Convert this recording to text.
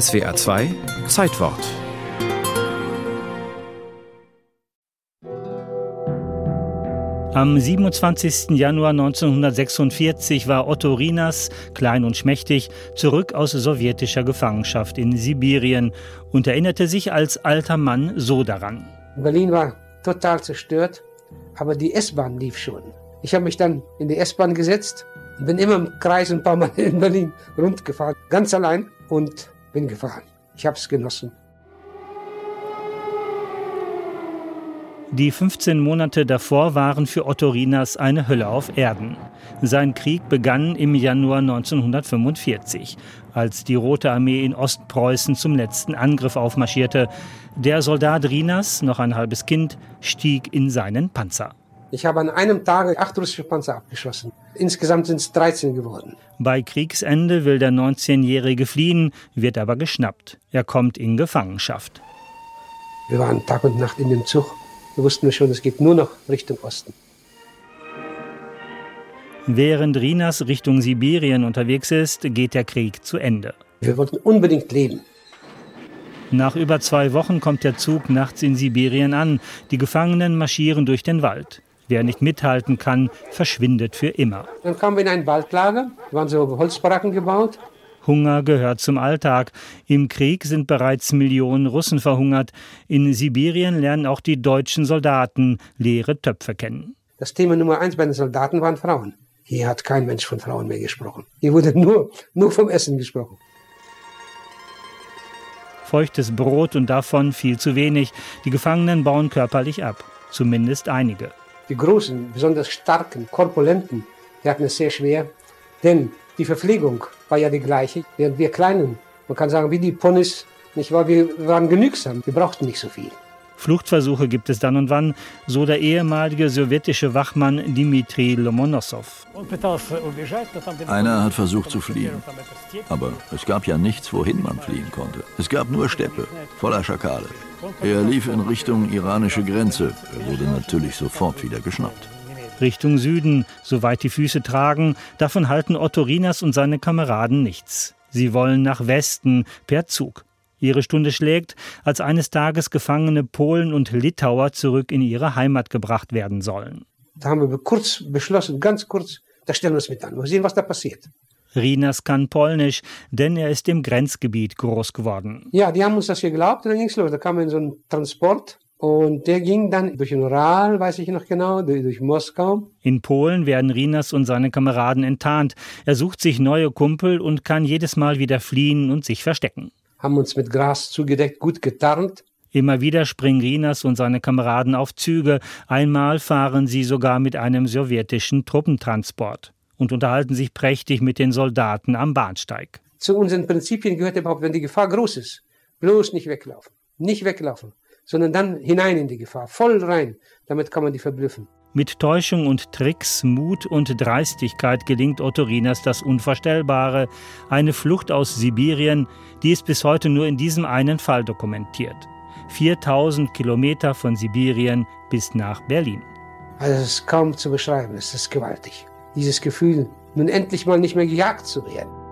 SWA 2 Zeitwort Am 27. Januar 1946 war Otto Rinas, klein und schmächtig, zurück aus sowjetischer Gefangenschaft in Sibirien und erinnerte sich als alter Mann so daran. Berlin war total zerstört, aber die S-Bahn lief schon. Ich habe mich dann in die S-Bahn gesetzt und bin immer im Kreis ein paar Mal in Berlin rundgefahren, ganz allein und bin gefahren. Ich habe es genossen. Die 15 Monate davor waren für Otto Rinas eine Hölle auf Erden. Sein Krieg begann im Januar 1945, als die Rote Armee in Ostpreußen zum letzten Angriff aufmarschierte. Der Soldat Rinas, noch ein halbes Kind, stieg in seinen Panzer. Ich habe an einem Tag acht russische Panzer abgeschossen. Insgesamt sind es 13 geworden. Bei Kriegsende will der 19-Jährige fliehen, wird aber geschnappt. Er kommt in Gefangenschaft. Wir waren Tag und Nacht in dem Zug wir wussten schon, es geht nur noch Richtung Osten. Während Rinas Richtung Sibirien unterwegs ist, geht der Krieg zu Ende. Wir wollten unbedingt leben. Nach über zwei Wochen kommt der Zug nachts in Sibirien an. Die Gefangenen marschieren durch den Wald. Wer nicht mithalten kann, verschwindet für immer. Dann kamen wir in ein Waldlager, da waren so Holzbaracken gebaut. Hunger gehört zum Alltag. Im Krieg sind bereits Millionen Russen verhungert. In Sibirien lernen auch die deutschen Soldaten leere Töpfe kennen. Das Thema Nummer eins bei den Soldaten waren Frauen. Hier hat kein Mensch von Frauen mehr gesprochen. Hier wurde nur, nur vom Essen gesprochen. Feuchtes Brot und davon viel zu wenig. Die Gefangenen bauen körperlich ab. Zumindest einige. Die Großen, besonders starken, korpulenten, die hatten es sehr schwer. Denn die Verpflegung war ja die gleiche, während wir Kleinen, man kann sagen, wie die Ponys, nicht wahr, wir waren genügsam, wir brauchten nicht so viel. Fluchtversuche gibt es dann und wann, so der ehemalige sowjetische Wachmann Dmitri Lomonossow. Einer hat versucht zu fliehen, aber es gab ja nichts, wohin man fliehen konnte. Es gab nur Steppe, voller Schakale. Er lief in Richtung iranische Grenze, er wurde natürlich sofort wieder geschnappt. Richtung Süden, soweit die Füße tragen, davon halten Otto Rinas und seine Kameraden nichts. Sie wollen nach Westen per Zug. Ihre Stunde schlägt, als eines Tages Gefangene Polen und Litauer zurück in ihre Heimat gebracht werden sollen. Da haben wir kurz beschlossen, ganz kurz, da stellen wir uns mit an. Wir sehen, was da passiert. Rinas kann Polnisch, denn er ist im Grenzgebiet groß geworden. Ja, die haben uns das geglaubt und dann ging es los. Da kam in so ein Transport und der ging dann durch den Ural, weiß ich noch genau, durch Moskau. In Polen werden Rinas und seine Kameraden enttarnt. Er sucht sich neue Kumpel und kann jedes Mal wieder fliehen und sich verstecken. Haben uns mit Gras zugedeckt, gut getarnt. Immer wieder springen Rinas und seine Kameraden auf Züge. Einmal fahren sie sogar mit einem sowjetischen Truppentransport und unterhalten sich prächtig mit den Soldaten am Bahnsteig. Zu unseren Prinzipien gehört überhaupt, wenn die Gefahr groß ist, bloß nicht weglaufen. Nicht weglaufen sondern dann hinein in die Gefahr, voll rein. Damit kann man die verblüffen. Mit Täuschung und Tricks, Mut und Dreistigkeit gelingt Otto Rinas das Unvorstellbare, eine Flucht aus Sibirien, die ist bis heute nur in diesem einen Fall dokumentiert. 4000 Kilometer von Sibirien bis nach Berlin. Also es ist kaum zu beschreiben, es ist gewaltig. Dieses Gefühl, nun endlich mal nicht mehr gejagt zu werden.